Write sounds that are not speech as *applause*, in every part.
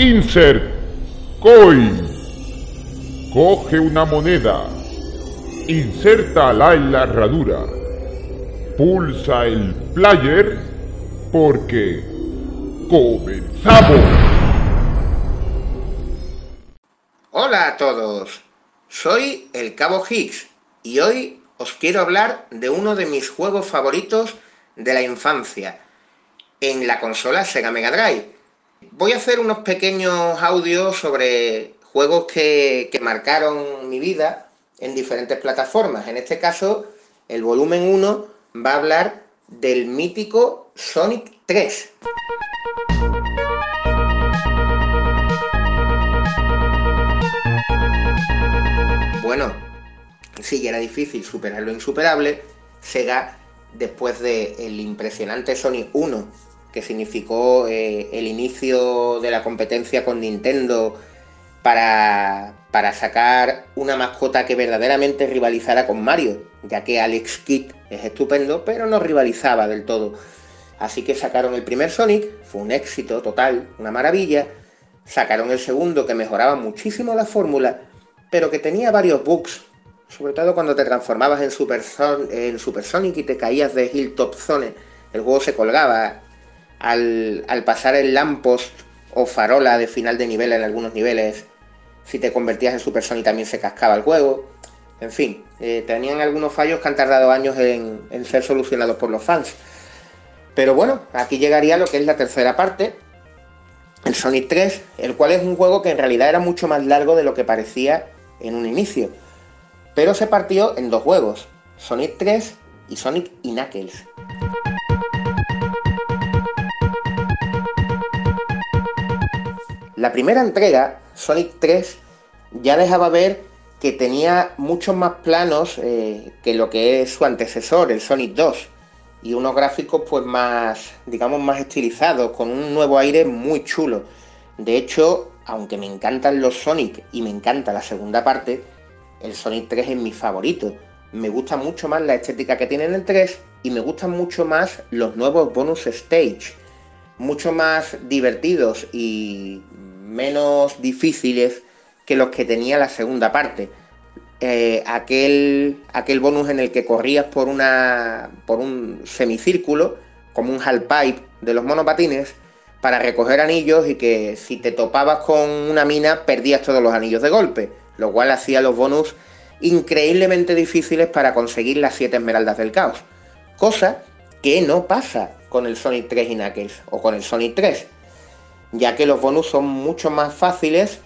Insert Coin. Coge una moneda. Insértala en la herradura. Pulsa el player porque comenzamos. Hola a todos, soy el Cabo Higgs y hoy os quiero hablar de uno de mis juegos favoritos de la infancia en la consola Sega Mega Drive. Voy a hacer unos pequeños audios sobre juegos que, marcaron mi vida en diferentes plataformas. En este caso, el volumen 1 va a hablar del mítico Sonic 3. Bueno, sí, ya era difícil superar lo insuperable. Sega, después del impresionante Sonic 1, que significó eh, el inicio de la competencia con Nintendo para, para sacar una mascota que verdaderamente rivalizara con Mario, ya que Alex Kidd es estupendo, pero no rivalizaba del todo. Así que sacaron el primer Sonic, fue un éxito total, una maravilla. Sacaron el segundo que mejoraba muchísimo la fórmula, pero que tenía varios bugs, sobre todo cuando te transformabas en Super, en Super Sonic y te caías de Hilltop Zone. El juego se colgaba al, pasar el lampos o farola de final de nivel en algunos niveles. Si te convertías en Super Sonic también se cascaba el juego. En fin, eh, tenían algunos fallos que han tardado años en, en ser solucionados por los fans. Pero bueno, aquí llegaría lo que es la tercera parte, el Sonic 3, el cual es un juego que en realidad era mucho más largo de lo que parecía en un inicio. Pero se partió en dos juegos, Sonic 3 y Sonic y Knuckles. La primera entrega, Sonic 3, ya dejaba ver que tenía muchos más planos eh, que lo que es su antecesor, el Sonic 2, y unos gráficos pues más, digamos, más estilizados, con un nuevo aire muy chulo. De hecho, aunque me encantan los Sonic y me encanta la segunda parte, el Sonic 3 es mi favorito. Me gusta mucho más la estética que tiene en el 3 y me gustan mucho más los nuevos bonus stage, mucho más divertidos y menos difíciles que los que tenía la segunda parte. Eh, aquel, aquel bonus en el que corrías por, una, por un semicírculo, como un half-pipe de los monopatines, para recoger anillos y que si te topabas con una mina perdías todos los anillos de golpe, lo cual hacía los bonus increíblemente difíciles para conseguir las 7 esmeraldas del caos. Cosa que no pasa con el Sonic 3 y Knuckles o con el Sonic 3, ya que los bonus son mucho más fáciles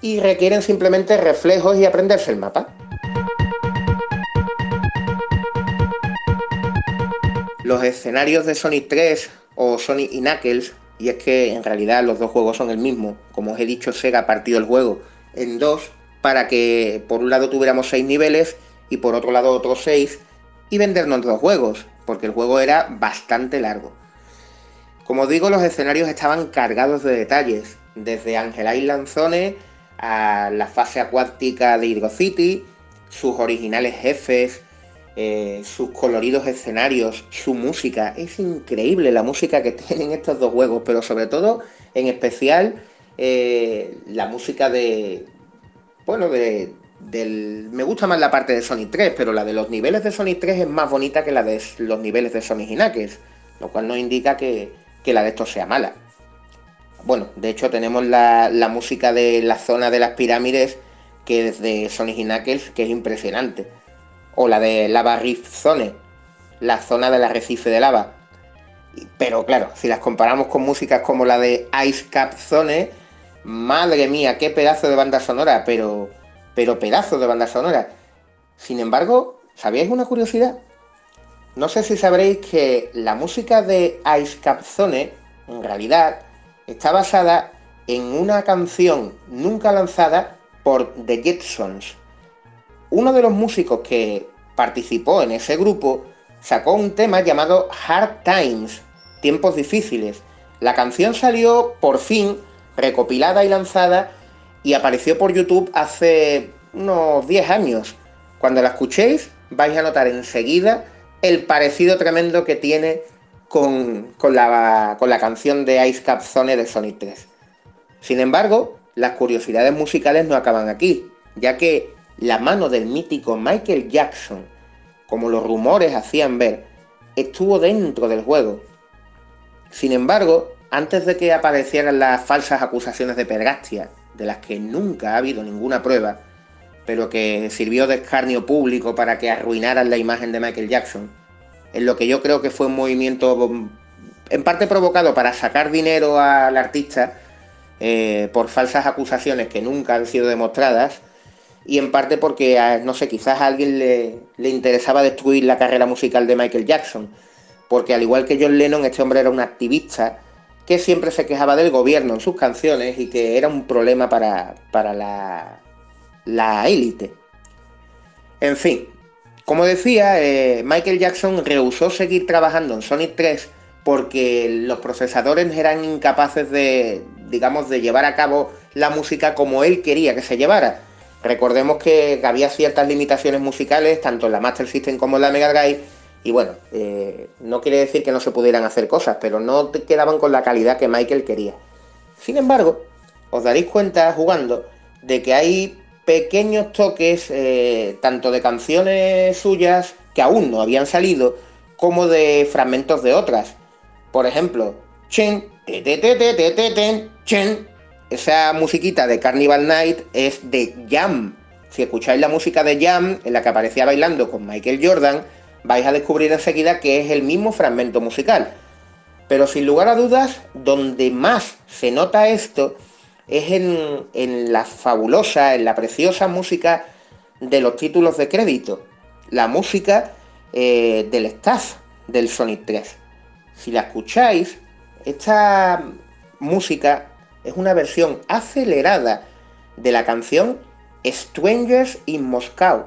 y requieren simplemente reflejos y aprenderse el mapa. Los escenarios de Sonic 3 o Sonic y Knuckles, y es que en realidad los dos juegos son el mismo, como os he dicho, Sega ha partido el juego en dos para que por un lado tuviéramos seis niveles y por otro lado otros seis y vendernos dos juegos, porque el juego era bastante largo. Como digo, los escenarios estaban cargados de detalles, desde Angel Island Zone a la fase acuática de Hydro City, sus originales jefes, eh, sus coloridos escenarios, su música. Es increíble la música que *laughs* tienen estos dos juegos, pero sobre todo, en especial, eh, la música de. Bueno, de. Del, me gusta más la parte de Sonic 3, pero la de los niveles de Sonic 3 es más bonita que la de los niveles de Sonic Knuckles, lo cual no indica que, que la de estos sea mala. Bueno, de hecho tenemos la, la, música de la zona de las pirámides que es de Sonic y Knuckles, que es impresionante. O la de Lava Rift Zone, la zona del arrecife de lava. Pero claro, si las comparamos con músicas como la de Ice Cap Zone, madre mía, qué pedazo de banda sonora, pero, pero pedazo de banda sonora. Sin embargo, ¿sabíais una curiosidad? No sé si sabréis que la música de Ice Cap Zone, en realidad, está basada en una canción nunca lanzada por The Jetsons. Uno de los músicos que participó en ese grupo sacó un tema llamado Hard Times, tiempos difíciles. La canción salió por fin recopilada y lanzada y apareció por YouTube hace unos 10 años. Cuando la escuchéis vais a notar enseguida el parecido tremendo que tiene con, con, la, con la canción de Ice Cap Zone de Sonic 3. Sin embargo, las curiosidades musicales no acaban aquí, ya que la mano del mítico Michael Jackson, como los rumores hacían ver, estuvo dentro del juego. Sin embargo, antes de que aparecieran las falsas acusaciones de pergastia, de las que nunca ha habido ninguna prueba, pero que sirvió de escarnio público para que arruinaran la imagen de Michael Jackson, en lo que yo creo que fue un movimiento en parte provocado para sacar dinero al artista eh, por falsas acusaciones que nunca han sido demostradas, y en parte porque, no sé, quizás a alguien le, le interesaba destruir la carrera musical de Michael Jackson, porque al igual que John Lennon, este hombre era un activista que siempre se quejaba del gobierno en sus canciones y que era un problema para, para la, la élite. En fin, como decía, eh, Michael Jackson rehusó seguir trabajando en Sonic 3 porque los procesadores eran incapaces de, digamos, de llevar a cabo la música como él quería que se llevara. Recordemos que había ciertas limitaciones musicales, tanto en la Master System como en la Mega Drive, y bueno, eh, no quiere decir que no se pudieran hacer cosas, pero no quedaban con la calidad que Michael quería. Sin embargo, os daréis cuenta jugando de que hay pequeños toques, eh, tanto de canciones suyas que aún no habían salido, como de fragmentos de otras. Por ejemplo, chen, te, chen, esa musiquita de Carnival Night es de Jam. Si escucháis la música de Jam, en la que aparecía bailando con Michael Jordan, vais a descubrir enseguida que es el mismo fragmento musical. Pero sin lugar a dudas, donde más se nota esto es en, la fabulosa, en la preciosa música de los títulos de crédito. La música eh, del staff del Sonic 3. Si la escucháis, esta música es una versión acelerada de la canción Strangers in Moscow.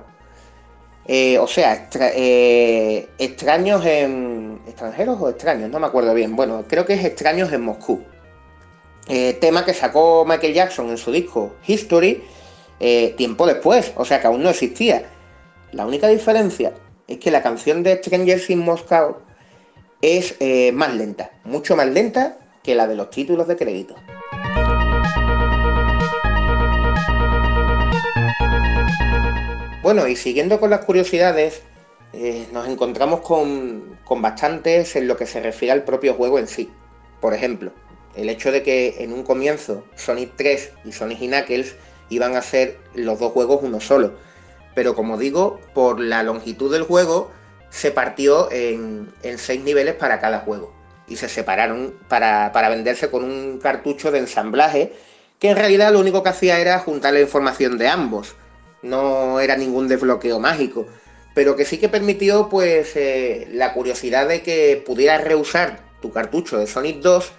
Eh, o sea, eh, extraños en. extranjeros o extraños, no me acuerdo bien. Bueno, creo que es extraños en Moscú. Eh, tema que sacó Michael Jackson en su disco History tiempo después, o sea que aún no existía. La única diferencia es que la canción de Strangers in Moscow es más lenta, mucho más lenta que la de los títulos de crédito. Bueno, y siguiendo con las curiosidades, eh, nos encontramos con, bastantes en lo que se refiere al propio juego en sí. Por ejemplo, el hecho de que en un comienzo Sonic 3 y Sonic y Knuckles iban a ser los dos juegos uno solo. Pero como digo, por la longitud del juego se partió en, seis niveles para cada juego. Y se separaron para, para venderse con un cartucho de ensamblaje que en realidad lo único que hacía era juntar la información de ambos no era ningún desbloqueo mágico, pero que sí que permitió pues eh, la curiosidad de que pudieras reusar tu cartucho de Sonic 2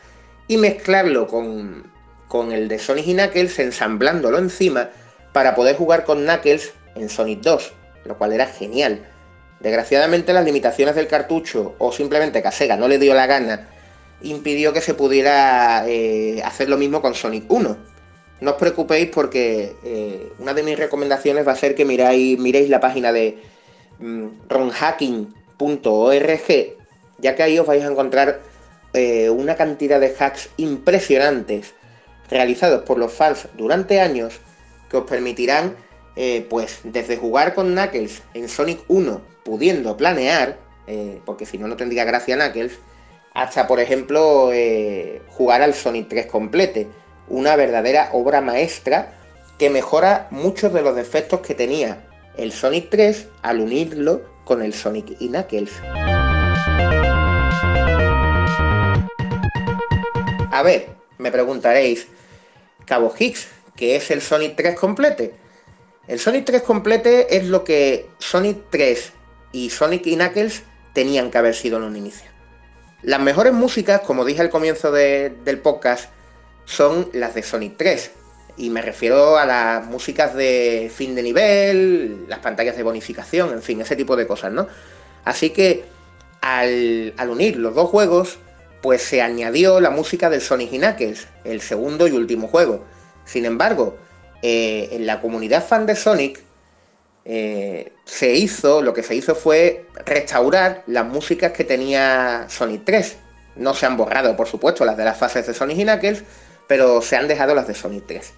y mezclarlo con, con el de Sonic y Knuckles ensamblándolo encima para poder jugar con Knuckles en Sonic 2, lo cual era genial. Desgraciadamente las limitaciones del cartucho o simplemente que a Sega no le dio la gana impidió que se pudiera eh, hacer lo mismo con Sonic 1 no os preocupéis porque eh, una de mis recomendaciones va a ser que miráis, miréis la página de mm, ronhacking.org, ya que ahí os vais a encontrar eh, una cantidad de hacks impresionantes realizados por los fans durante años que os permitirán, eh, pues, desde jugar con Knuckles en Sonic 1 pudiendo planear, porque si no, no tendría gracia Knuckles, hasta, por ejemplo, jugar al Sonic 3 complete una verdadera obra maestra que mejora muchos de los defectos que tenía el Sonic 3 al unirlo con el Sonic y Knuckles. A ver, me preguntaréis, Cabo Higgs, ¿qué es el Sonic 3 complete? El Sonic 3 complete es lo que Sonic 3 y Sonic Knuckles tenían que haber sido en un inicio. Las mejores músicas, como dije al comienzo del podcast, son las de Sonic 3. Y me refiero a las músicas de fin de nivel, las pantallas de bonificación, en fin, ese tipo de cosas, ¿no? Así que al, unir los dos juegos, pues se añadió la música del Sonic Knuckles, el segundo y último juego. Sin embargo, eh, en la comunidad fan de Sonic eh, se hizo, lo que se hizo fue restaurar las músicas que tenía Sonic 3. No se han borrado, por supuesto, las de las fases de Sonic Knuckles, pero se han dejado las de Sonic 3.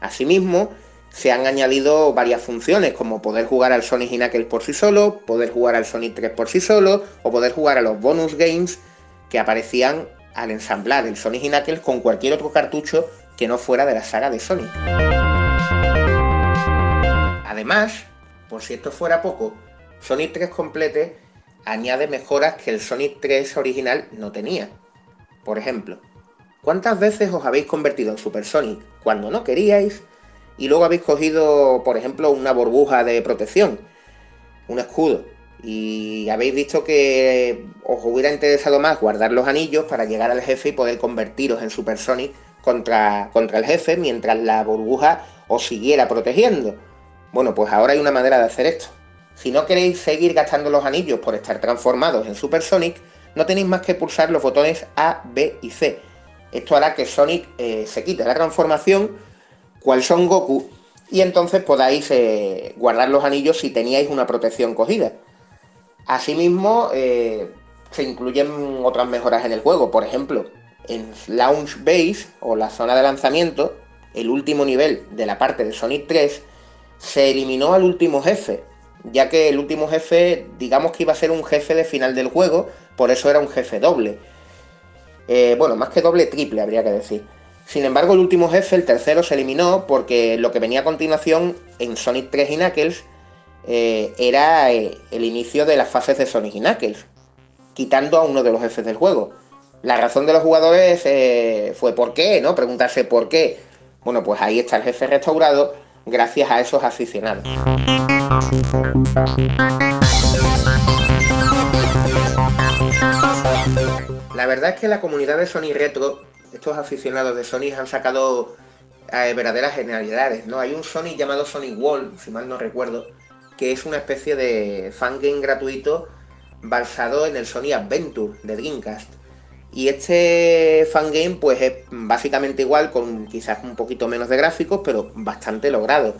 Asimismo, se han añadido varias funciones, como poder jugar al Sonic Knuckles por sí solo, poder jugar al Sonic 3 por sí solo, o poder jugar a los bonus games que aparecían al ensamblar el Sonic Knuckles con cualquier otro cartucho que no fuera de la saga de Sonic. Además, por si esto fuera poco, Sonic 3 Complete añade mejoras que el Sonic 3 original no tenía. Por ejemplo, ¿cuántas veces os habéis convertido en Super Sonic cuando no queríais y luego habéis cogido, por ejemplo, una burbuja de protección, un escudo, y habéis visto que os hubiera interesado más guardar los anillos para llegar al jefe y poder convertiros en Super Sonic contra, contra el jefe mientras la burbuja os siguiera protegiendo. Bueno, pues ahora hay una manera de hacer esto. Si no queréis seguir gastando los anillos por estar transformados en Super Sonic, no tenéis más que pulsar los botones A, B y C. Esto hará que Sonic eh, se quite la transformación cuál son Goku y entonces podáis eh, guardar los anillos si teníais una protección cogida. Asimismo, eh, se incluyen otras mejoras en el juego, por ejemplo, en Launch Base o la zona de lanzamiento, el último nivel de la parte de Sonic 3, se eliminó al último jefe, ya que el último jefe, digamos que iba a ser un jefe de final del juego, por eso era un jefe doble. Eh, bueno, más que doble, triple habría que decir. Sin embargo, el último jefe, el tercero, se eliminó porque lo que venía a continuación en Sonic 3 y Knuckles eh, era eh, el inicio de las fases de Sonic y Knuckles, quitando a uno de los jefes del juego. La razón de los jugadores eh, fue ¿por qué? ¿no? Preguntarse por qué. Bueno, pues ahí está el jefe restaurado gracias a esos aficionados. La verdad es que la comunidad de Sonic Retro estos aficionados de Sonic han sacado verdaderas genialidades, ¿no? Hay un Sonic llamado Sonic Wall, si mal no recuerdo, que es una especie de fangame gratuito basado en el Sonic Adventure de Dreamcast. Y este fangame pues es básicamente igual, con quizás un poquito menos de gráficos, pero bastante logrado.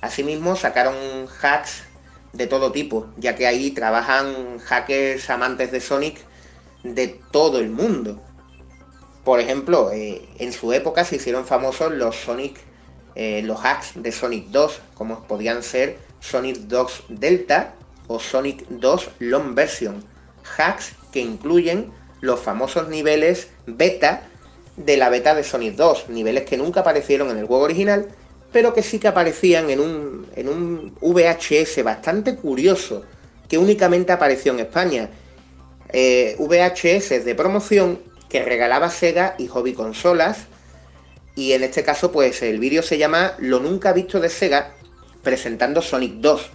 Asimismo sacaron hacks de todo tipo, ya que ahí trabajan hackers amantes de Sonic de todo el mundo. Por ejemplo, eh, en su época se hicieron famosos los Sonic, eh, los hacks de Sonic 2, como podían ser Sonic 2 Delta o Sonic 2 Long Version. Hacks que incluyen los famosos niveles beta de la beta de Sonic 2, niveles que nunca aparecieron en el juego original, pero que sí que aparecían en un, en un VHS bastante curioso, que únicamente apareció en España. Eh, VHS de promoción que regalaba Sega y Hobby Consolas. Y en este caso, pues el vídeo se llama Lo nunca visto de Sega presentando Sonic 2.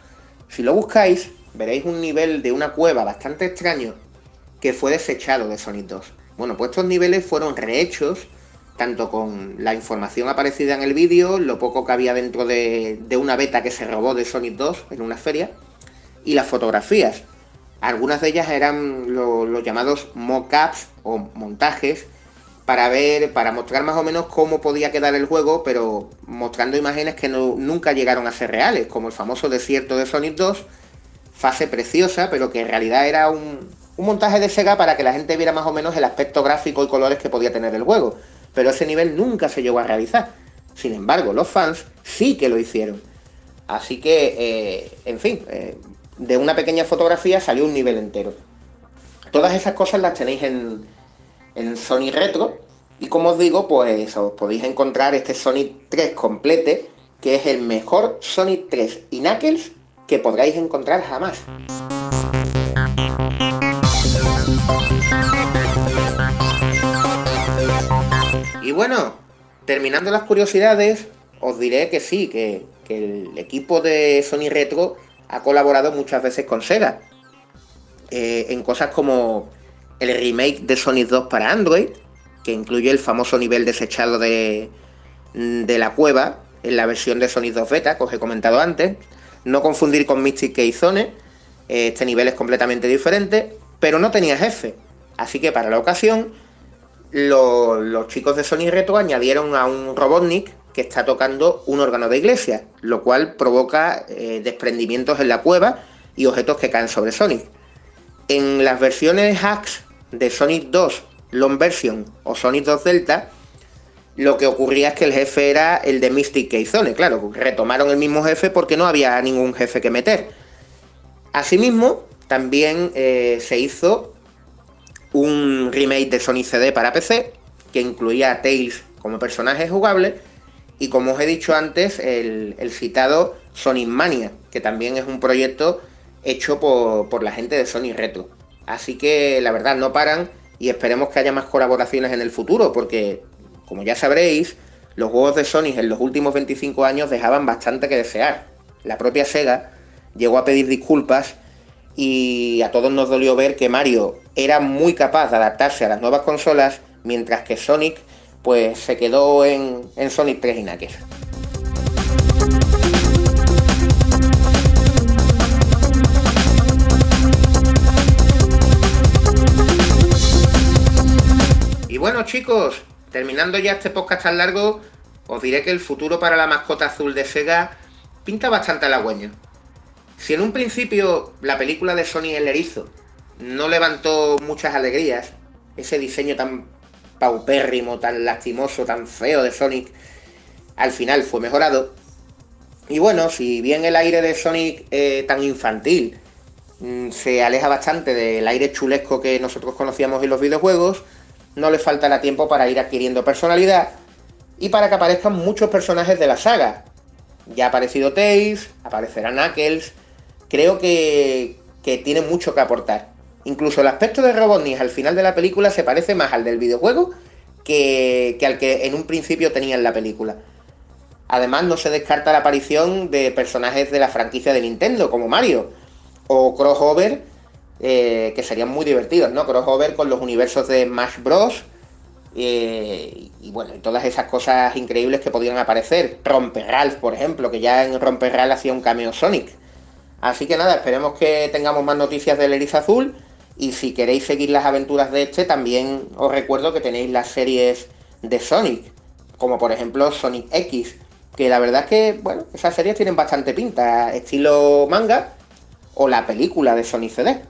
Si lo buscáis, veréis un nivel de una cueva bastante extraño que fue desechado de Sonic 2. Bueno, pues estos niveles fueron rehechos, tanto con la información aparecida en el vídeo, lo poco que había dentro de, una beta que se robó de Sonic 2 en una feria, y las fotografías. Algunas de ellas eran los llamados mockups o montajes para ver, para mostrar más o menos cómo podía quedar el juego, pero mostrando imágenes que nunca llegaron a ser reales, como el famoso desierto de Sonic 2, fase preciosa, pero que en realidad era un, un montaje de Sega para que la gente viera más o menos el aspecto gráfico y colores que podía tener el juego. Pero ese nivel nunca se llegó a realizar. Sin embargo, los fans sí que lo hicieron. Así que, eh, en fin, eh, de una pequeña fotografía salió un nivel entero. Todas esas cosas las tenéis en, en Sony Retro. Y como os digo, pues os podéis encontrar este Sonic 3 complete, que es el mejor Sonic 3 y Knuckles que podráis encontrar jamás. Y bueno, terminando las curiosidades, os diré que sí, que, que el equipo de Sony Retro ha colaborado muchas veces con Sega. Eh, en cosas como el remake de Sonic 2 para Android, que incluye el famoso nivel desechado de, de la cueva en la versión de Sonic 2 Beta, que os he comentado antes. No confundir con Mystic Keizone, eh, este nivel es completamente diferente, pero no tenía jefe. Así que para la ocasión, los chicos de Sonic Retro añadieron a un Robotnik que está tocando un órgano de iglesia, lo cual provoca eh, desprendimientos en la cueva y objetos que caen sobre Sonic. En las versiones hacks de Sonic 2 Long Version o Sonic 2 Delta, lo que ocurría es que el jefe era el de Mystic Keizone, claro, retomaron el mismo jefe porque no había ningún jefe que meter. Asimismo, también eh, se hizo un remake de Sonic CD para PC, que incluía a Tails como personaje jugable, y como os he dicho antes, el, citado Sonic Mania, que también es un proyecto hecho por, por la gente de Sonic Retro. Así que la verdad no paran y esperemos que haya más colaboraciones en el futuro, porque como ya sabréis, los juegos de Sonic en los últimos 25 años dejaban bastante que desear. La propia Sega llegó a pedir disculpas y a todos nos dolió ver que Mario era muy capaz de adaptarse a las nuevas consolas, mientras que Sonic pues se quedó en, Sonic 3 y Knuckles. Bueno chicos, terminando ya este podcast tan largo, os diré que el futuro para la mascota azul de Sega pinta bastante halagüeño. Si en un principio la película de Sony El Erizo no levantó muchas alegrías, ese diseño tan paupérrimo, tan lastimoso, tan feo de Sonic, al final fue mejorado. Y bueno, si bien el aire de Sonic tan infantil mm, se aleja bastante del aire chulesco que nosotros conocíamos en los videojuegos, no le faltará tiempo para ir adquiriendo personalidad y para que aparezcan muchos personajes de la saga. Ya ha aparecido Tails, aparecerá Knuckles, creo que, que tiene mucho que aportar. Incluso el aspecto de Robotnik al final de la película se parece más al del videojuego que, que al que en un principio tenía en la película. Además, no se descarta la aparición de personajes de la franquicia de Nintendo, como Mario, o Crossover, eh, que serían muy divertidos, ¿no? Crossover con los universos de Smash Bros. Eh, y bueno, todas esas cosas increíbles que podrían aparecer. Romper Ralph, por ejemplo, que ya en Romper Ralph hacía un cameo Sonic. Así que nada, esperemos que tengamos más noticias del Eriz Azul. Y si queréis seguir las aventuras de este, también os recuerdo que tenéis las series de Sonic, como por ejemplo Sonic X, que la verdad es que, bueno, esas series tienen bastante pinta, estilo manga, o la película de Sonic CD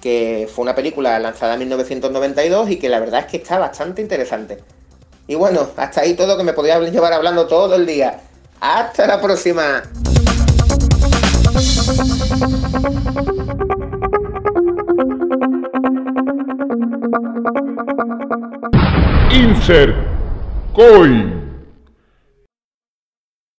que fue una película lanzada en 1992 y que la verdad es que está bastante interesante. Y bueno, hasta ahí todo que me podía llevar hablando todo el día. Hasta la próxima. Insert Coin.